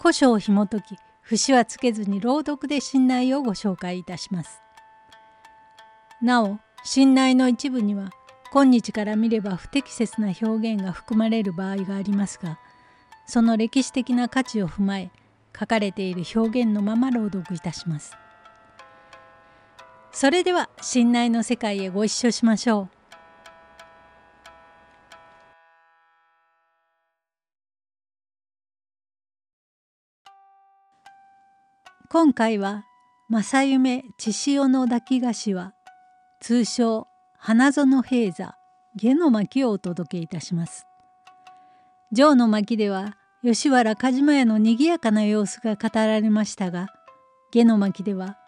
古書を紐解き節はつけずに朗読で信頼をご紹介いたします。なお信頼の一部には今日から見れば不適切な表現が含まれる場合がありますがその歴史的な価値を踏まえ書かれている表現のまま朗読いたします。それでは信頼の世界へご一緒しましょう。今回は正夢千潮の抱き菓子は通称花園平座下の巻をお届けいたします。城の巻では吉原梶島屋のにぎやかな様子が語られましたが下の巻では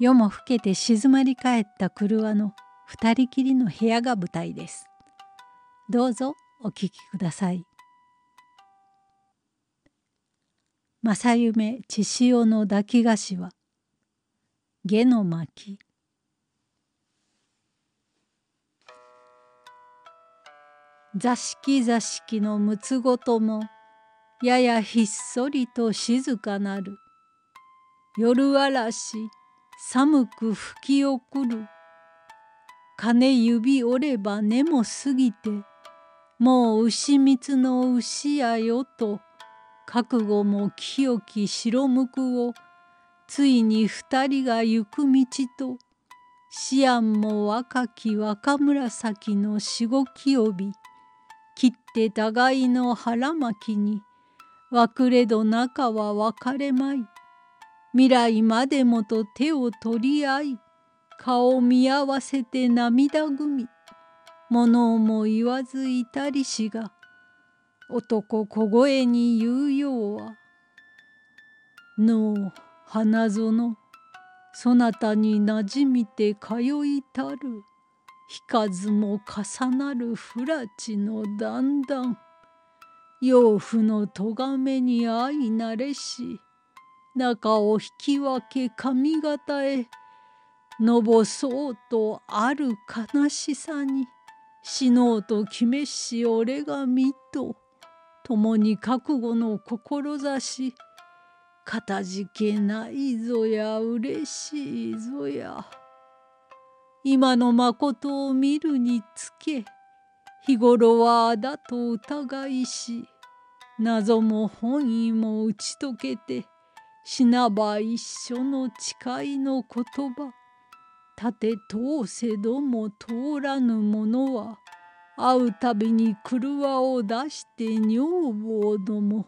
夜も更けて静まり返った車の二人きりの部屋が舞台です。どうぞお聞きください。正夢千潮の抱き菓子は下の巻。座敷座敷のむつごともややひっそりと静かなる。夜嵐寒く吹き送る。金指折れば根も過ぎてもう牛蜜の牛やよと覚悟も清き白むくをついに二人が行く道と思案も若き若紫のしごき帯切って互いの腹巻きに別れど中は別れまい未来までもと手を取り合い顔見合わせて涙ぐみ物をも言わずいたりしが男小声に言うようは「のう花園そなたになじみて通いたる引かずも重なる不らちの段々養父の咎めに相なれし中を引き分け髪型へのぼそうとある悲しさに死のうと決めし俺が見と共に覚悟の志かたじけないぞやうれしいぞや。今のまことを見るにつけ日頃はあだと疑いし謎も本意も打ち解けて死なば一緒の誓いの言葉立て通せども通らぬ者は会うたびに車を出して女房ども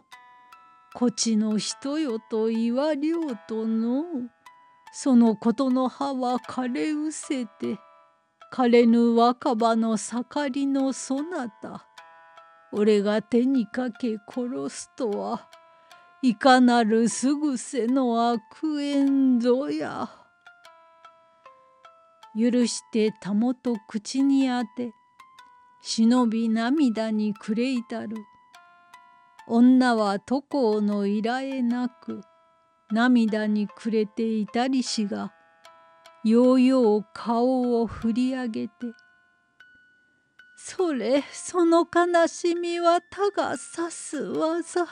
こちの人よと言わりょうとのそのことの葉は枯れうせて枯れぬ若葉の盛りのそなた俺が手にかけ殺すとはいかなるすぐせの悪縁ぞや。許してたもと口に当て忍び涙に暮れ至る。女は渡航の依頼なく涙に暮れていたりしがようよう顔を振り上げて「それその悲しみは他が指す技。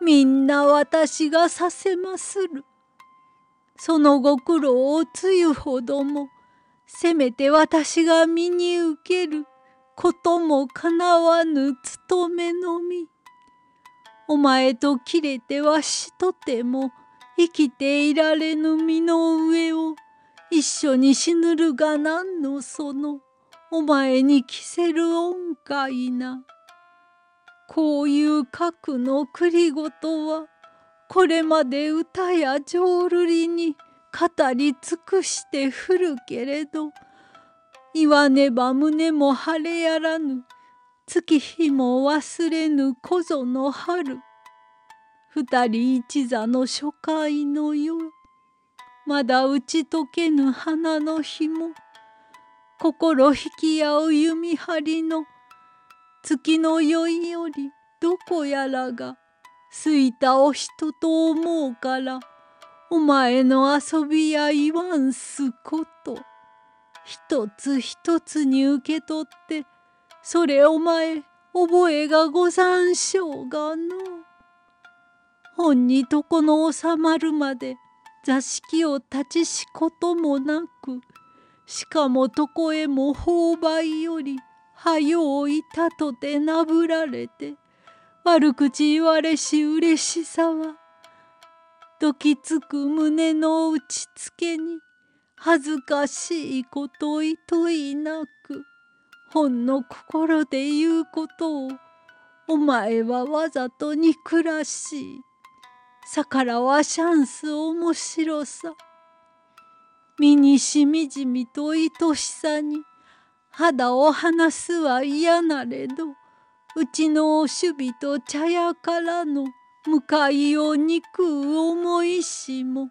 みんな私がさせまする」そのご苦労をつゆほどもせめて私が身に受ける。こともかなわぬ務めのみ。お前と切れてわしとても生きていられぬ身の上を一緒に死ぬるが何のそのお前に着せる恩かいな。こういう核の繰りごとはこれまで歌や浄瑠璃に語り尽くしてふるけれど言わねば胸も晴れやらぬ。月日も忘れぬ小ぞの春。二人一座の初回の夜。まだ打ち解けぬ花の紐心引き合う弓張りの。月の酔いよりどこやらがすいたお人と思うからお前の遊びや言わんすこと。一つ一つに受け取ってそれお前覚えがござんしょうがの。本に床の収まるまで座敷を立ちしこともなくしかも床へも勾配よりはよういたとてなぶられて悪口言われしうれしさはどきつく胸の打ちつけに恥ずかしいこといといなくほんの心で言うことをお前はわざと憎らしい。さからはシャンス面白さ。身にしみじみと愛しさに肌を離すは嫌なれどうちの守備と茶屋からの向かいを憎う思いしも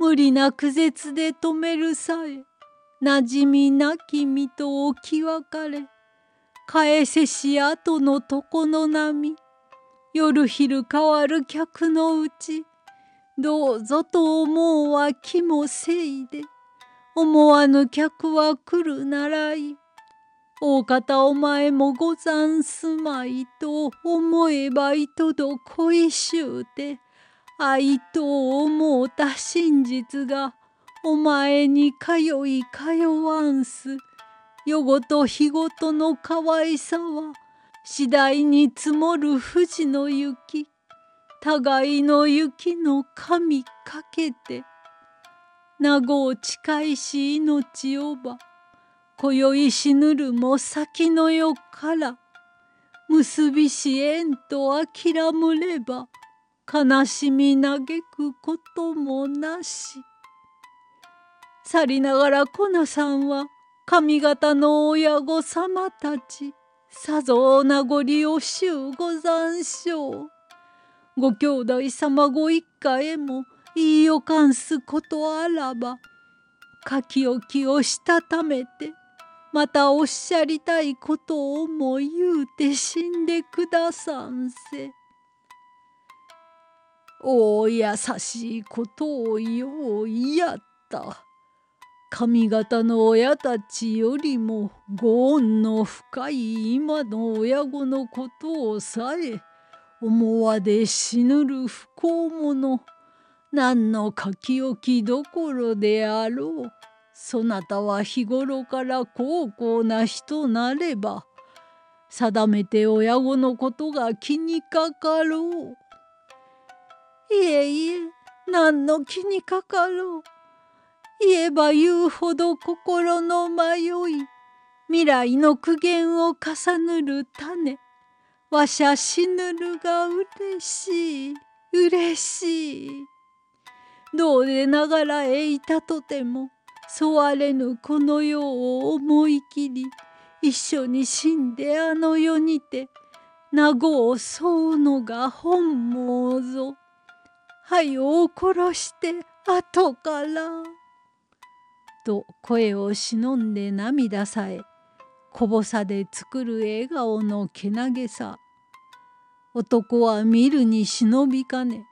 無理な苦絶で止めるさえなじみなき身と置き別れ返せし後の床の波夜昼変わる客のうちどうぞと思うは気もせいで思わぬ客は来るならい。大方お前もござんすまいと思えばいとど恋しゅうて愛と思うた真実がお前に通い通わんす。夜ごと日ごとの可愛さは次第に積もる富士の雪。互いの雪の神かけて名護を誓いし命をば今宵死ぬるも先の世から結びし縁と諦むれば悲しみ嘆くこともなし去りながらコナさんは上方の親御様たちさぞお名残惜しゅうござんしょう。ご兄弟様ご一家へも言いよかんすことあらば書き置きをしたためてまたおっしゃりたいことをも言うて死んでくださんせ。お優しいことをようやった。上方の親たちよりもご恩の深い今の親子のことをさえ思わで死ぬる不幸者何の書き置きどころであろうそなたは日頃から高校な人なれば定めて親子のことが気にかかろう。いえいえ何の気にかかろう。言えば言うほど心の迷い未来の苦言を重ぬる種わしゃ死ぬるがうれしいうれしいどうでながらへいたとてもそわれぬこの世を思い切り一緒に死んであの世にて名護を襲うのが本望ぞ。はよを殺して後から。と声を忍んで涙さえこぼさで作る笑顔のけなげさ。男は見るに忍びかね。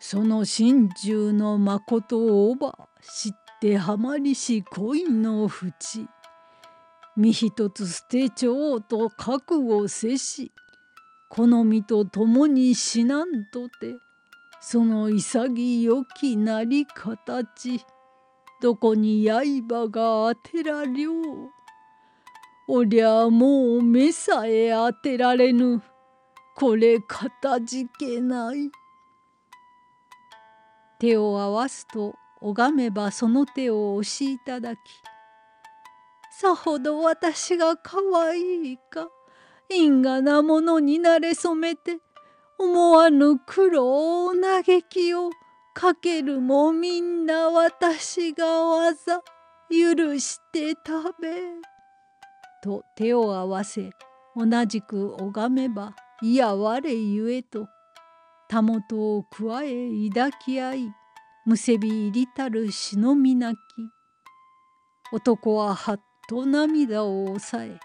その心中のまことをば知ってはまりし恋の淵。身一つ捨てちょうと覚悟せし好みと共に死なんとて。その潔きなり形どこに刃が当てらりょう。おりゃもう目さえ当てられぬ。これかたじけない。手を合わすと拝めばその手を押しいただきさほど私が可愛いか因果なものになれそめて思わぬ苦労嘆きをかけるもみんな私がわざ許して食べ」と手を合わせ同じく拝めばいや我ゆえとたもとを加え抱き合いむせび入りたる忍び泣き。男ははっと涙を抑え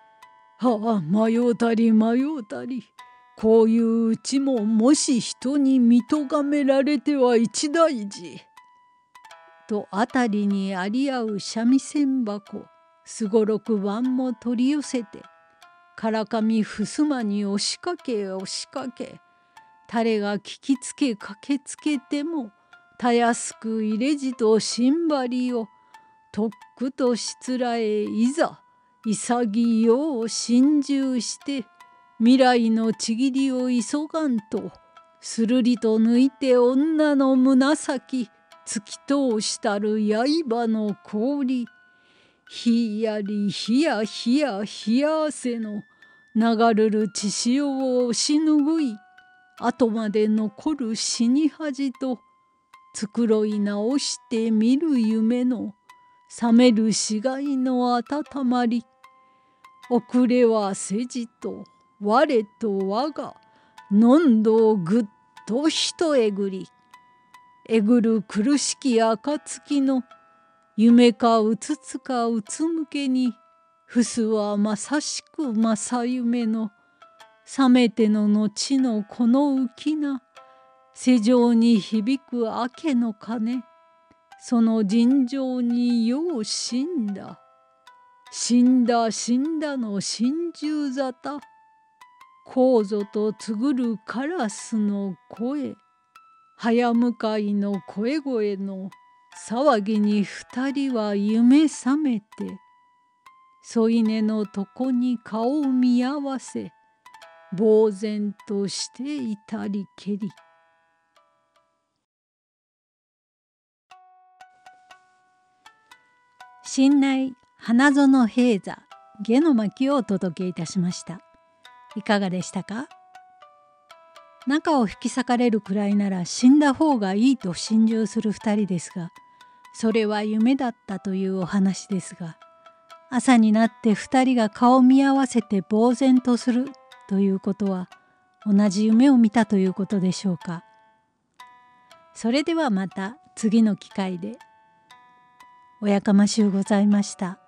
「はあ迷うたり迷うたりこういううちももし人に見とがめられては一大事」と辺りにあり合う三味線箱すごろく盤も取り寄せてからかみふすまに押しかけ押しかけ誰が聞きつけ駆けつけてもたやすく入れじとしんばりをとっくとしつらえいざ潔よう心中して未来のちぎりを急がんとするりと抜いて女の胸先突き通したる刃の氷。ひやりひやひやひや汗の流るる血潮を押し拭い。後まで残る死に恥と繕い直して見る夢の覚める死骸の温まり。遅れはせじと我と我がのんどをぐっと一えぐりえぐる苦しき暁の夢かうつつかうつむけにふすはまさしく正夢の覚めての後のこの浮きな世上に響く明けの鐘その尋常によう死んだ。死んだ死んだの心中沙汰。皇祖とつぐるカラスの声早向かいの声声の騒ぎに二人は夢覚めて添い寝の床に顔を見合わせ呆然としていたりけり。新内花園平座下の巻をお届けいたしました。いかがでしたか？中を引き裂かれるくらいなら死んだ方がいいと心中する二人ですがそれは夢だったというお話ですが朝になって2人が顔を見合わせて呆然とするということは同じ夢を見たということでしょうか。それではまた次の機会で。おやかましゅうございました。